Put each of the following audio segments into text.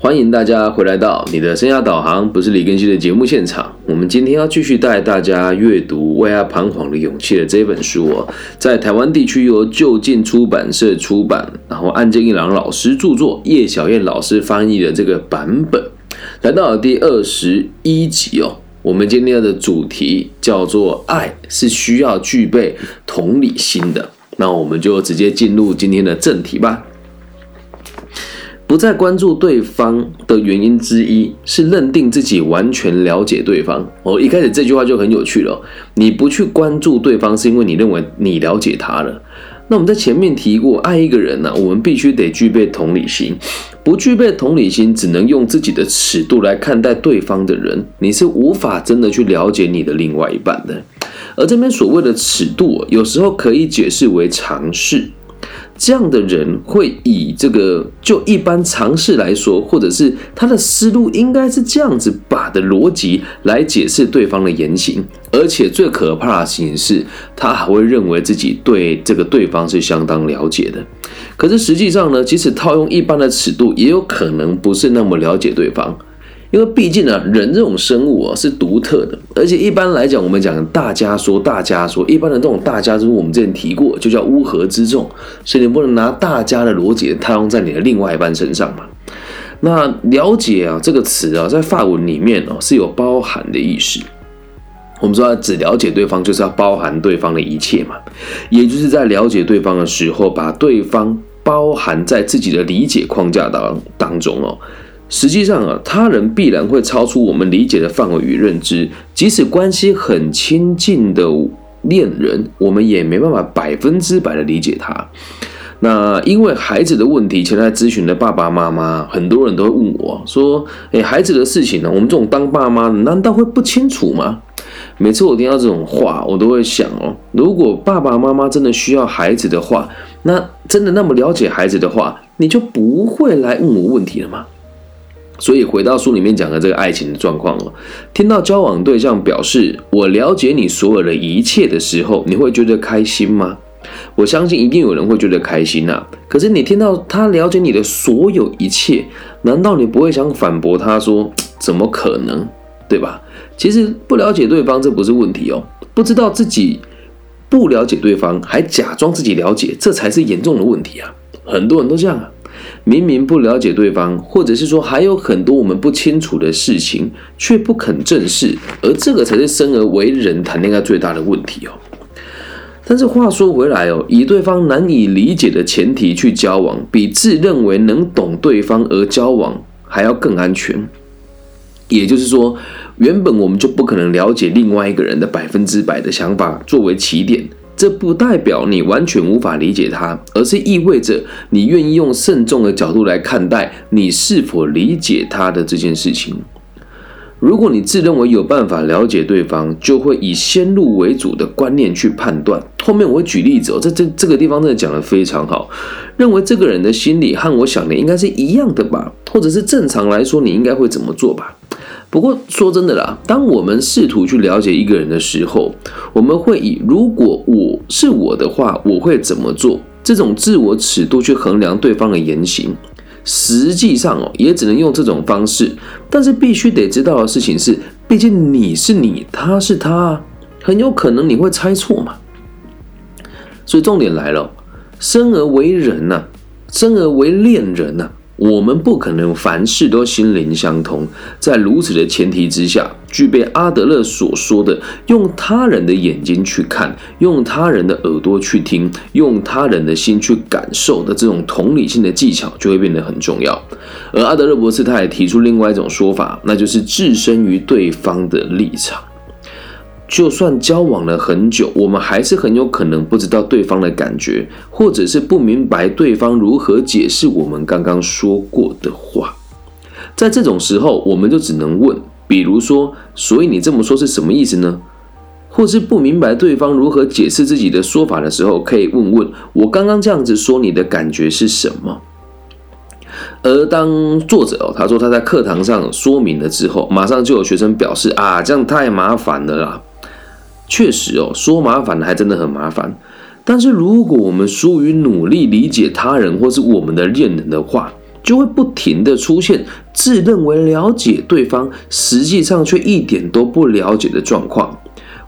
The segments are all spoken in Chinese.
欢迎大家回来到你的生涯导航，不是李根熙的节目现场。我们今天要继续带大家阅读《为爱彷徨的勇气》的这本书哦，在台湾地区由就近出版社出版，然后岸见一郎老师著作，叶小燕老师翻译的这个版本，来到了第二十一集哦。我们今天的主题叫做“爱是需要具备同理心的”，那我们就直接进入今天的正题吧。不再关注对方的原因之一是认定自己完全了解对方。哦，一开始这句话就很有趣了。你不去关注对方，是因为你认为你了解他了。那我们在前面提过，爱一个人呢，我们必须得具备同理心。不具备同理心，只能用自己的尺度来看待对方的人，你是无法真的去了解你的另外一半的。而这边所谓的尺度，有时候可以解释为尝试。这样的人会以这个就一般常识来说，或者是他的思路应该是这样子把的逻辑来解释对方的言行，而且最可怕的事情是，他还会认为自己对这个对方是相当了解的。可是实际上呢，即使套用一般的尺度，也有可能不是那么了解对方。因为毕竟呢，人这种生物啊是独特的，而且一般来讲，我们讲大家说大家说，一般的这种大家，就是我们之前提过，就叫乌合之众，所以你不能拿大家的逻辑套用在你的另外一半身上嘛。那了解啊这个词啊，在法文里面哦是有包含的意思。我们说只了解对方，就是要包含对方的一切嘛，也就是在了解对方的时候，把对方包含在自己的理解框架当当中哦。实际上啊，他人必然会超出我们理解的范围与认知。即使关系很亲近的恋人，我们也没办法百分之百的理解他。那因为孩子的问题，前来咨询的爸爸妈妈，很多人都会问我说：“哎，孩子的事情呢？我们这种当爸妈的，难道会不清楚吗？”每次我听到这种话，我都会想哦，如果爸爸妈妈真的需要孩子的话，那真的那么了解孩子的话，你就不会来问我问题了吗？所以回到书里面讲的这个爱情的状况哦，听到交往对象表示我了解你所有的一切的时候，你会觉得开心吗？我相信一定有人会觉得开心呐。可是你听到他了解你的所有一切，难道你不会想反驳他说怎么可能？对吧？其实不了解对方这不是问题哦，不知道自己不了解对方还假装自己了解，这才是严重的问题啊！很多人都这样啊。明明不了解对方，或者是说还有很多我们不清楚的事情，却不肯正视，而这个才是生而为人谈恋爱最大的问题哦。但是话说回来哦，以对方难以理解的前提去交往，比自认为能懂对方而交往还要更安全。也就是说，原本我们就不可能了解另外一个人的百分之百的想法作为起点。这不代表你完全无法理解他，而是意味着你愿意用慎重的角度来看待你是否理解他的这件事情。如果你自认为有办法了解对方，就会以先入为主的观念去判断。后面我会举例子哦，这这这个地方真的讲的非常好，认为这个人的心理和我想的应该是一样的吧，或者是正常来说你应该会怎么做吧。不过说真的啦，当我们试图去了解一个人的时候，我们会以如果我是我的话，我会怎么做这种自我尺度去衡量对方的言行。实际上哦，也只能用这种方式。但是必须得知道的事情是，毕竟你是你，他是他，很有可能你会猜错嘛。所以重点来了，生而为人呐，生而为恋人呐。我们不可能凡事都心灵相通，在如此的前提之下，具备阿德勒所说的用他人的眼睛去看，用他人的耳朵去听，用他人的心去感受的这种同理性的技巧，就会变得很重要。而阿德勒博士他也提出另外一种说法，那就是置身于对方的立场。就算交往了很久，我们还是很有可能不知道对方的感觉，或者是不明白对方如何解释我们刚刚说过的话。在这种时候，我们就只能问，比如说，所以你这么说是什么意思呢？或是不明白对方如何解释自己的说法的时候，可以问问我刚刚这样子说，你的感觉是什么？而当作者哦，他说他在课堂上说明了之后，马上就有学生表示啊，这样太麻烦了啦。确实哦，说麻烦还真的很麻烦。但是如果我们疏于努力理解他人或是我们的恋人的话，就会不停的出现自认为了解对方，实际上却一点都不了解的状况。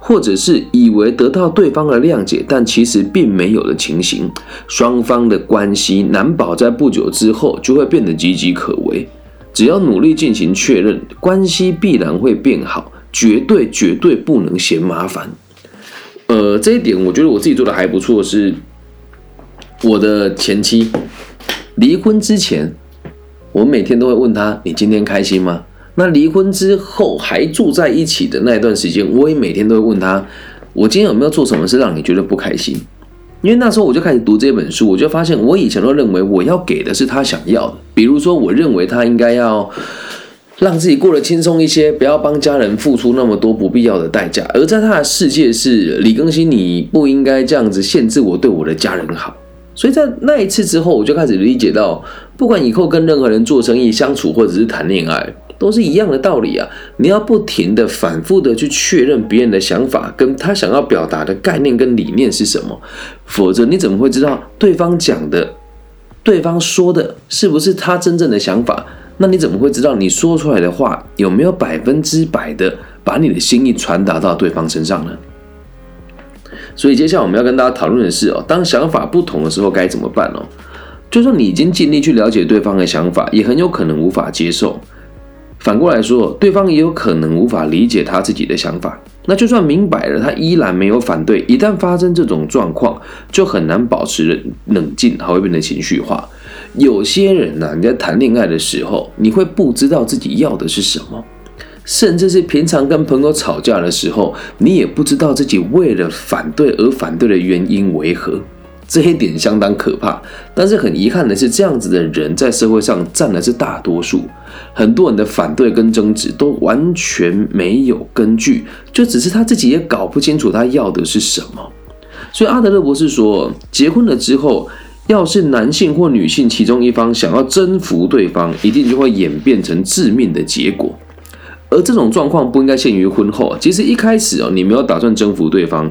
或者是以为得到对方的谅解，但其实并没有的情形，双方的关系难保在不久之后就会变得岌岌可危。只要努力进行确认，关系必然会变好，绝对绝对不能嫌麻烦。呃，这一点我觉得我自己做的还不错，是我的前妻离婚之前，我每天都会问她：“你今天开心吗？”那离婚之后还住在一起的那一段时间，我也每天都会问他：我今天有没有做什么事让你觉得不开心？因为那时候我就开始读这本书，我就发现我以前都认为我要给的是他想要的，比如说我认为他应该要让自己过得轻松一些，不要帮家人付出那么多不必要的代价。而在他的世界是李更新，你不应该这样子限制我对我的家人好。所以在那一次之后，我就开始理解到，不管以后跟任何人做生意、相处或者是谈恋爱。都是一样的道理啊！你要不停的、反复的去确认别人的想法，跟他想要表达的概念跟理念是什么，否则你怎么会知道对方讲的、对方说的是不是他真正的想法？那你怎么会知道你说出来的话有没有百分之百的把你的心意传达到对方身上呢？所以接下来我们要跟大家讨论的是哦，当想法不同的时候该怎么办哦？就算你已经尽力去了解对方的想法，也很有可能无法接受。反过来说，对方也有可能无法理解他自己的想法。那就算明白了，他依然没有反对。一旦发生这种状况，就很难保持冷静，还会变得情绪化。有些人呢，你在谈恋爱的时候，你会不知道自己要的是什么，甚至是平常跟朋友吵架的时候，你也不知道自己为了反对而反对的原因为何。这一点相当可怕，但是很遗憾的是，这样子的人在社会上占的是大多数。很多人的反对跟争执都完全没有根据，就只是他自己也搞不清楚他要的是什么。所以阿德勒博士说，结婚了之后，要是男性或女性其中一方想要征服对方，一定就会演变成致命的结果。而这种状况不应该限于婚后，其实一开始哦，你没有打算征服对方。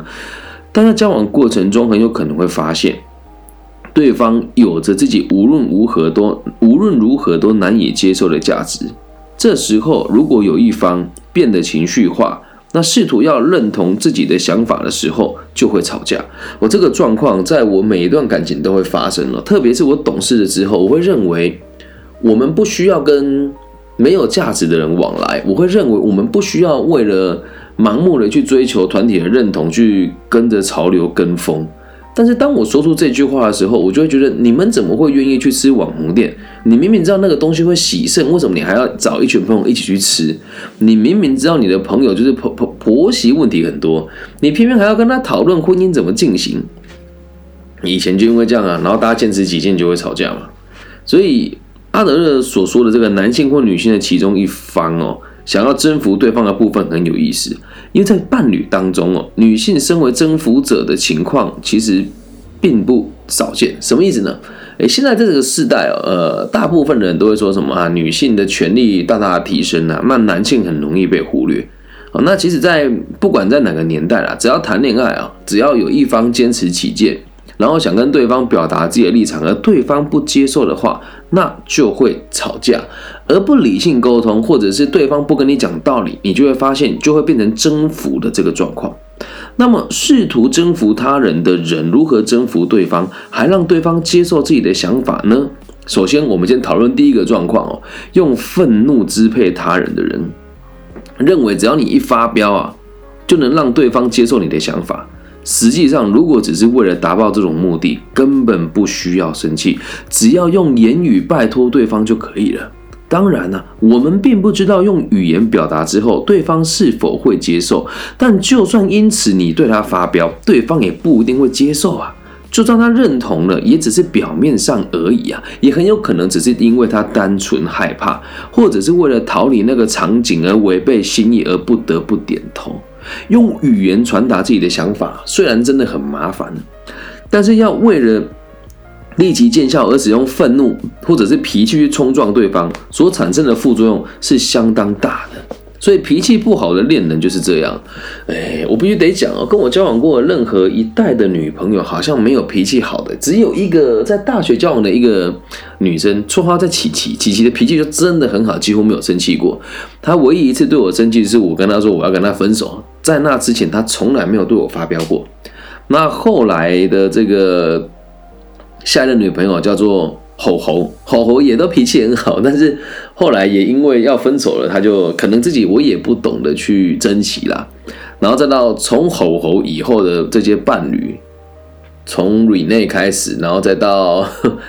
但在交往过程中，很有可能会发现，对方有着自己无论如何都无论如何都难以接受的价值。这时候，如果有一方变得情绪化，那试图要认同自己的想法的时候，就会吵架。我这个状况，在我每一段感情都会发生了。特别是我懂事了之后，我会认为，我们不需要跟没有价值的人往来。我会认为，我们不需要为了。盲目的去追求团体的认同，去跟着潮流跟风。但是当我说出这句话的时候，我就会觉得，你们怎么会愿意去吃网红店？你明明知道那个东西会洗肾，为什么你还要找一群朋友一起去吃？你明明知道你的朋友就是婆婆婆媳问题很多，你偏偏还要跟他讨论婚姻怎么进行？以前就因为这样啊，然后大家坚持己见就会吵架嘛。所以阿德勒所说的这个男性或女性的其中一方哦。想要征服对方的部分很有意思，因为在伴侣当中哦，女性身为征服者的情况其实并不少见。什么意思呢？诶，现在这个时代哦，呃，大部分人都会说什么啊？女性的权利大大提升啊，那男性很容易被忽略。哦，那其实，在不管在哪个年代啦，只要谈恋爱啊，只要有一方坚持己见。然后想跟对方表达自己的立场，而对方不接受的话，那就会吵架。而不理性沟通，或者是对方不跟你讲道理，你就会发现就会变成征服的这个状况。那么，试图征服他人的人，如何征服对方，还让对方接受自己的想法呢？首先，我们先讨论第一个状况哦，用愤怒支配他人的人，认为只要你一发飙啊，就能让对方接受你的想法。实际上，如果只是为了达到这种目的，根本不需要生气，只要用言语拜托对方就可以了。当然呢，我们并不知道用语言表达之后，对方是否会接受。但就算因此你对他发飙，对方也不一定会接受啊。就算他认同了，也只是表面上而已啊，也很有可能只是因为他单纯害怕，或者是为了逃离那个场景而违背心意而不得不点头。用语言传达自己的想法，虽然真的很麻烦，但是要为了立即见效而使用愤怒或者是脾气去冲撞对方，所产生的副作用是相当大的。所以脾气不好的恋人就是这样。哎，我必须得讲哦，跟我交往过任何一代的女朋友，好像没有脾气好的，只有一个在大学交往的一个女生，绰号在琪琪，琪琪的脾气就真的很好，几乎没有生气过。她唯一一次对我生气，是我跟她说我要跟她分手，在那之前，他从来没有对我发飙过。那后来的这个下一任女朋友叫做。吼吼吼吼也都脾气很好，但是后来也因为要分手了，他就可能自己我也不懂得去珍惜啦。然后再到从吼吼以后的这些伴侣，从 Rene 开始，然后再到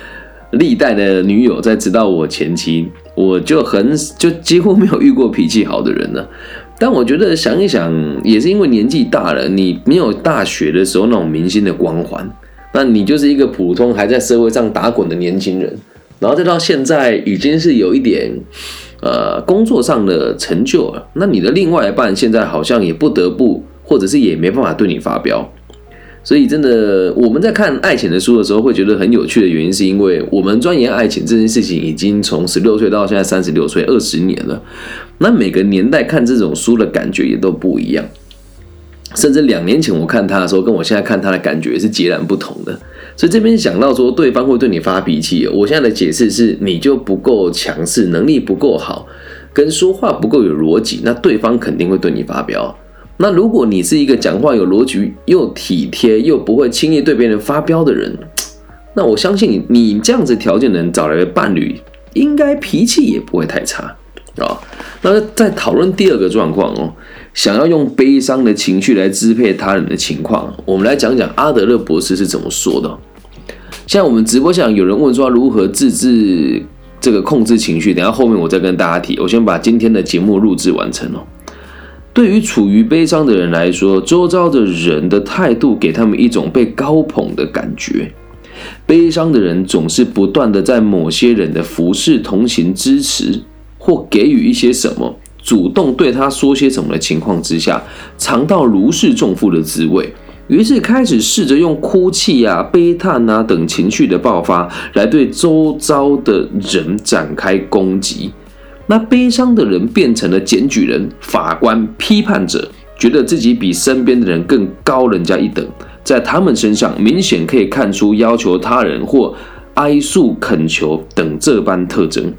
历代的女友，再直到我前妻，我就很就几乎没有遇过脾气好的人了。但我觉得想一想，也是因为年纪大了，你没有大学的时候那种明星的光环。那你就是一个普通还在社会上打滚的年轻人，然后再到现在已经是有一点，呃，工作上的成就了。那你的另外一半现在好像也不得不，或者是也没办法对你发飙。所以真的，我们在看爱情的书的时候，会觉得很有趣的原因，是因为我们钻研爱情这件事情，已经从十六岁到现在三十六岁，二十年了。那每个年代看这种书的感觉也都不一样。甚至两年前我看他的时候，跟我现在看他的感觉是截然不同的。所以这边想到说，对方会对你发脾气，我现在的解释是，你就不够强势，能力不够好，跟说话不够有逻辑，那对方肯定会对你发飙。那如果你是一个讲话有逻辑、又体贴、又不会轻易对别人发飙的人，那我相信你这样子条件能找来的伴侣，应该脾气也不会太差啊。那在讨论第二个状况哦。想要用悲伤的情绪来支配他人的情况，我们来讲讲阿德勒博士是怎么说的。像我们直播上有人问说如何自制这个控制情绪，等下后面我再跟大家提。我先把今天的节目录制完成哦。对于处于悲伤的人来说，周遭的人的态度给他们一种被高捧的感觉。悲伤的人总是不断的在某些人的服侍、同情、支持或给予一些什么。主动对他说些什么的情况之下，尝到如释重负的滋味，于是开始试着用哭泣啊、悲叹啊等情绪的爆发，来对周遭的人展开攻击。那悲伤的人变成了检举人、法官、批判者，觉得自己比身边的人更高人家一等，在他们身上明显可以看出要求他人或哀诉恳求等这般特征。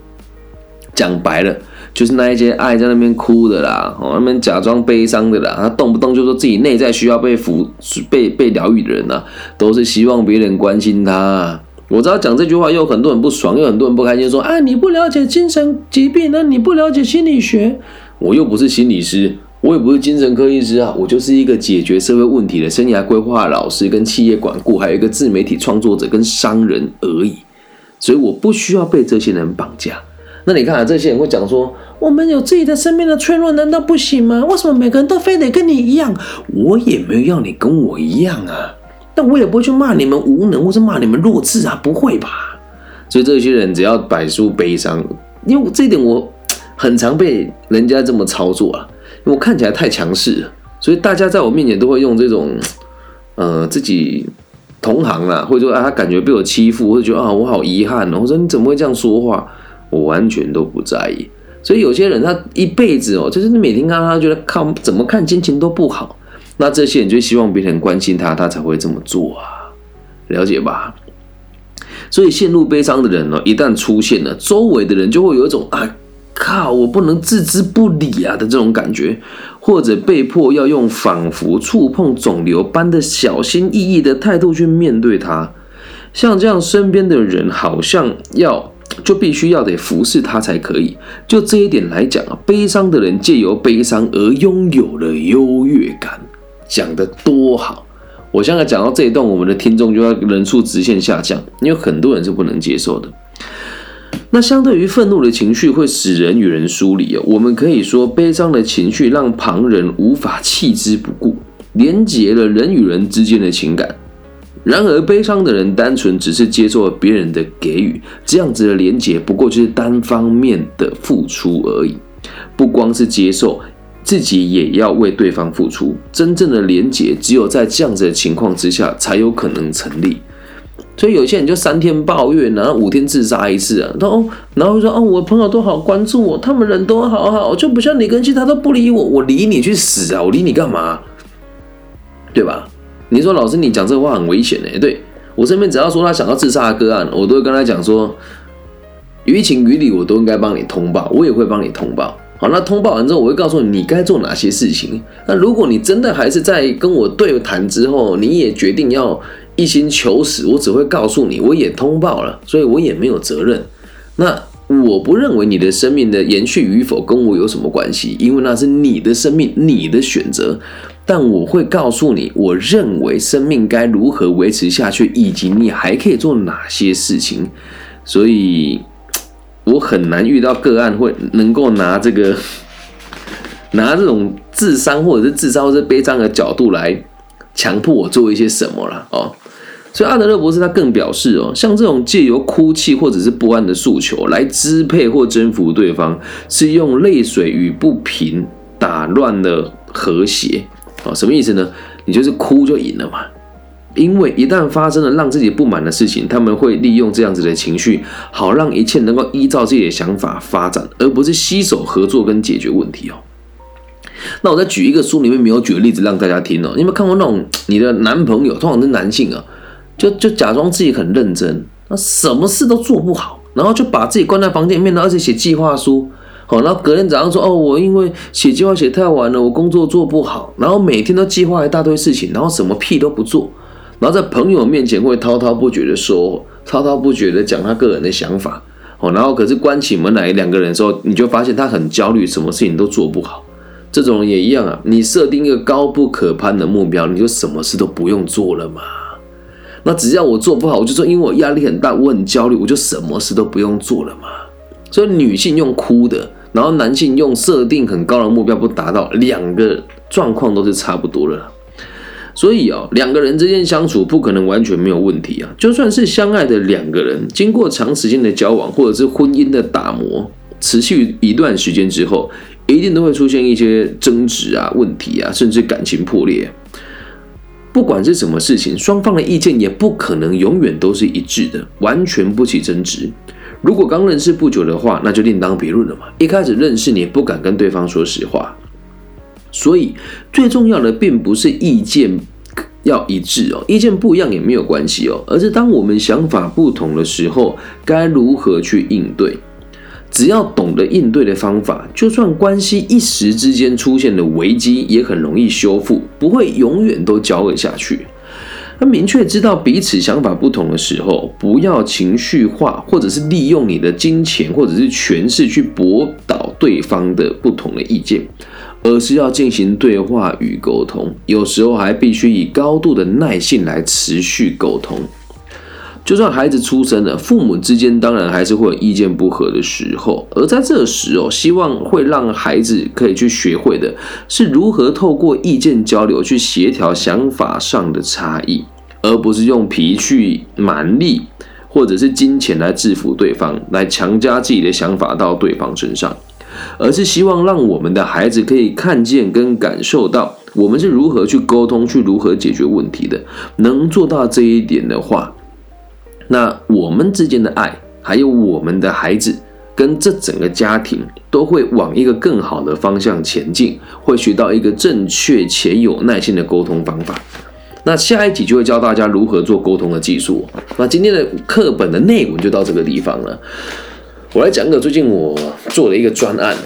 讲白了。就是那一些爱在那边哭的啦，哦，那边假装悲伤的啦，他动不动就说自己内在需要被抚、被被疗愈的人呐，都是希望别人关心他。我知道讲这句话，又有很多人不爽，又很多人不开心，说啊，你不了解精神疾病，那你不了解心理学。我又不是心理师，我也不是精神科医师啊，我就是一个解决社会问题的生涯规划老师，跟企业管顾，还有一个自媒体创作者跟商人而已。所以我不需要被这些人绑架。那你看啊，这些人会讲说，我们有自己的生命的脆弱，难道不行吗？为什么每个人都非得跟你一样？我也没有要你跟我一样啊，但我也不会去骂你们无能，或是骂你们弱智啊，不会吧？所以这些人只要摆出悲伤，因为这一点我很常被人家这么操作啊，因为我看起来太强势，所以大家在我面前都会用这种，呃，自己同行啊，或者说啊，他感觉被我欺负，或者觉得啊，我好遗憾哦，我说你怎么会这样说话？我完全都不在意，所以有些人他一辈子哦，就是你每天看他觉得看怎么看心情都不好，那这些人就希望别人关心他，他才会这么做啊，了解吧？所以陷入悲伤的人呢，一旦出现了，周围的人就会有一种啊靠，我不能置之不理啊的这种感觉，或者被迫要用仿佛触碰肿瘤般的小心翼翼的态度去面对他，像这样身边的人好像要。就必须要得服侍他才可以。就这一点来讲啊，悲伤的人借由悲伤而拥有了优越感，讲的多好！我现在讲到这一段，我们的听众就要人数直线下降，因为很多人是不能接受的。那相对于愤怒的情绪会使人与人疏离啊，我们可以说悲伤的情绪让旁人无法弃之不顾，连结了人与人之间的情感。然而，悲伤的人单纯只是接受了别人的给予，这样子的连结不过就是单方面的付出而已。不光是接受，自己也要为对方付出。真正的连结，只有在这样子的情况之下才有可能成立。所以有些人就三天抱怨，然后五天自杀一次啊。然后，然后说哦，我朋友都好关注我，他们人都好好，就不像你跟其他都不理我，我理你去死啊！我理你干嘛？对吧？你说老师，你讲这话很危险哎。对我身边只要说他想要自杀的个案，我都会跟他讲说，于情于理我都应该帮你通报，我也会帮你通报。好，那通报完之后，我会告诉你你该做哪些事情。那如果你真的还是在跟我对谈之后，你也决定要一心求死，我只会告诉你，我也通报了，所以我也没有责任。那我不认为你的生命的延续与否跟我有什么关系，因为那是你的生命，你的选择。但我会告诉你，我认为生命该如何维持下去，以及你还可以做哪些事情。所以。我很难遇到个案会能够拿这个 拿这种智商或者是自杀或者悲伤的角度来强迫我做一些什么了哦。所以阿德勒博士他更表示哦，像这种借由哭泣或者是不安的诉求来支配或征服对方，是用泪水与不平打乱了和谐啊。什么意思呢？你就是哭就赢了嘛。因为一旦发生了让自己不满的事情，他们会利用这样子的情绪，好让一切能够依照自己的想法发展，而不是携手合作跟解决问题哦。那我再举一个书里面没有举的例子让大家听哦。你有没有看过那种你的男朋友，通常是男性啊，就就假装自己很认真，那什么事都做不好，然后就把自己关在房间里面，而且写计划书，好，然后隔天早上说哦，我因为写计划写太晚了，我工作做不好，然后每天都计划一大堆事情，然后什么屁都不做。然后在朋友面前会滔滔不绝的说，滔滔不绝的讲他个人的想法，哦，然后可是关起门来两个人的时候，你就发现他很焦虑，什么事情都做不好。这种人也一样啊，你设定一个高不可攀的目标，你就什么事都不用做了嘛。那只要我做不好，我就说因为我压力很大，我很焦虑，我就什么事都不用做了嘛。所以女性用哭的，然后男性用设定很高的目标不达到，两个状况都是差不多的。所以啊，两个人之间相处不可能完全没有问题啊。就算是相爱的两个人，经过长时间的交往或者是婚姻的打磨，持续一段时间之后，一定都会出现一些争执啊、问题啊，甚至感情破裂。不管是什么事情，双方的意见也不可能永远都是一致的，完全不起争执。如果刚认识不久的话，那就另当别论了嘛。一开始认识你不敢跟对方说实话。所以最重要的并不是意见要一致哦，意见不一样也没有关系哦，而是当我们想法不同的时候，该如何去应对？只要懂得应对的方法，就算关系一时之间出现了危机，也很容易修复，不会永远都交恶下去。那明确知道彼此想法不同的时候，不要情绪化，或者是利用你的金钱或者是权势去驳倒对方的不同的意见。而是要进行对话与沟通，有时候还必须以高度的耐性来持续沟通。就算孩子出生了，父母之间当然还是会有意见不合的时候。而在这时哦，希望会让孩子可以去学会的是如何透过意见交流去协调想法上的差异，而不是用脾气、蛮力或者是金钱来制服对方，来强加自己的想法到对方身上。而是希望让我们的孩子可以看见跟感受到我们是如何去沟通，去如何解决问题的。能做到这一点的话，那我们之间的爱，还有我们的孩子跟这整个家庭，都会往一个更好的方向前进，会学到一个正确且有耐心的沟通方法。那下一集就会教大家如何做沟通的技术。那今天的课本的内文就到这个地方了。我来讲个最近我做了一个专案。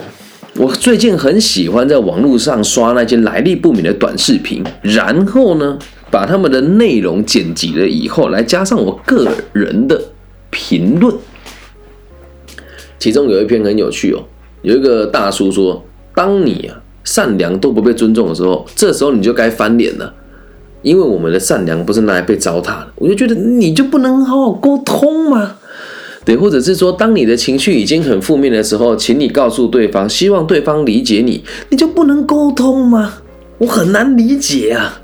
我最近很喜欢在网络上刷那些来历不明的短视频，然后呢，把他们的内容剪辑了以后，来加上我个人的评论。其中有一篇很有趣哦，有一个大叔说：“当你啊善良都不被尊重的时候，这时候你就该翻脸了，因为我们的善良不是拿来被糟蹋的。”我就觉得你就不能好好沟通吗？对，或者是说，当你的情绪已经很负面的时候，请你告诉对方，希望对方理解你，你就不能沟通吗？我很难理解啊，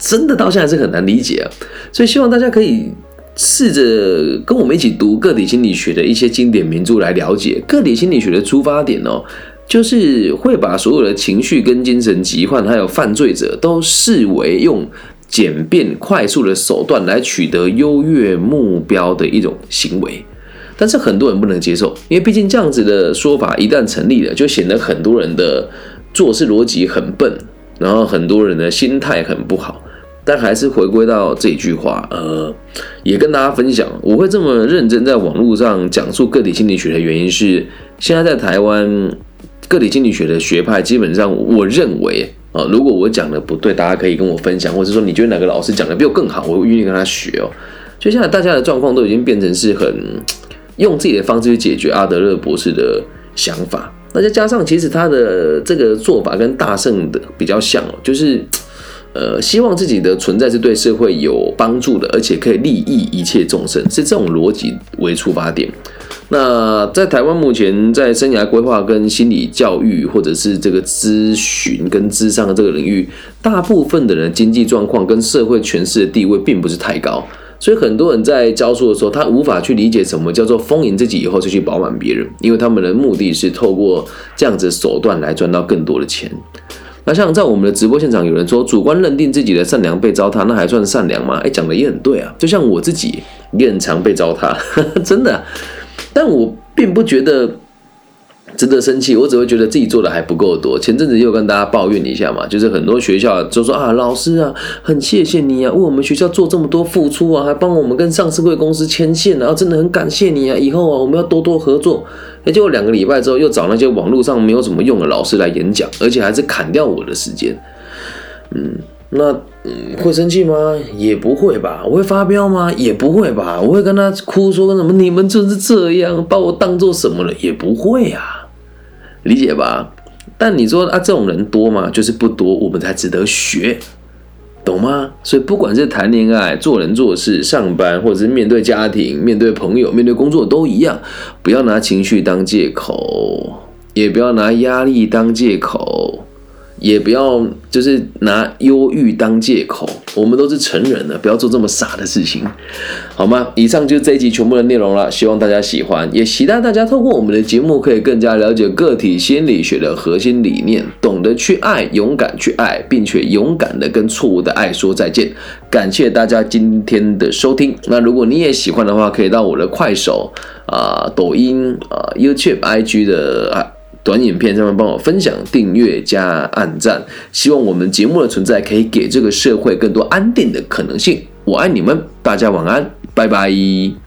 真的到现在是很难理解啊。所以希望大家可以试着跟我们一起读个体心理学的一些经典名著来了解个体心理学的出发点哦，就是会把所有的情绪跟精神疾患还有犯罪者都视为用。简便快速的手段来取得优越目标的一种行为。但是很多人不能接受，因为毕竟这样子的说法一旦成立了，就显得很多人的做事逻辑很笨，然后很多人的心态很不好。但还是回归到这一句话，呃，也跟大家分享，我会这么认真在网络上讲述个体心理学的原因是，现在在台湾个体心理学的学派，基本上我认为啊，如果我讲的不对，大家可以跟我分享，或者说你觉得哪个老师讲的比我更好，我愿意跟他学哦。就现在大家的状况都已经变成是很用自己的方式去解决阿德勒博士的想法，那再加上其实他的这个做法跟大圣的比较像哦，就是。呃，希望自己的存在是对社会有帮助的，而且可以利益一切众生，是这种逻辑为出发点。那在台湾目前在生涯规划跟心理教育，或者是这个咨询跟智商的这个领域，大部分的人经济状况跟社会权势的地位并不是太高，所以很多人在教书的时候，他无法去理解什么叫做丰盈自己以后就去饱满别人，因为他们的目的是透过这样子手段来赚到更多的钱。那像在我们的直播现场，有人说主观认定自己的善良被糟蹋，那还算善良吗？哎，讲的也很对啊。就像我自己也很常被糟蹋，真的。但我并不觉得。值得生气，我只会觉得自己做的还不够多。前阵子又跟大家抱怨一下嘛，就是很多学校就说啊，老师啊，很谢谢你啊，为我们学校做这么多付出啊，还帮我们跟上市贵公司牵线啊，真的很感谢你啊，以后啊我们要多多合作。结果两个礼拜之后又找那些网络上没有什么用的老师来演讲，而且还是砍掉我的时间。嗯，那嗯会生气吗？也不会吧。我会发飙吗？也不会吧。我会跟他哭说什么？你们就是这样把我当做什么了？也不会啊。理解吧？但你说啊，这种人多吗？就是不多，我们才值得学，懂吗？所以不管是谈恋爱、做人做事、上班，或者是面对家庭、面对朋友、面对工作，都一样，不要拿情绪当借口，也不要拿压力当借口。也不要就是拿忧郁当借口，我们都是成人了，不要做这么傻的事情，好吗？以上就是这一集全部的内容了，希望大家喜欢，也期待大家透过我们的节目，可以更加了解个体心理学的核心理念，懂得去爱，勇敢去爱，并且勇敢的跟错误的爱说再见。感谢大家今天的收听。那如果你也喜欢的话，可以到我的快手啊、抖音啊、YouTube、IG 的啊。短影片上面帮我分享、订阅加按赞，希望我们节目的存在可以给这个社会更多安定的可能性。我爱你们，大家晚安，拜拜。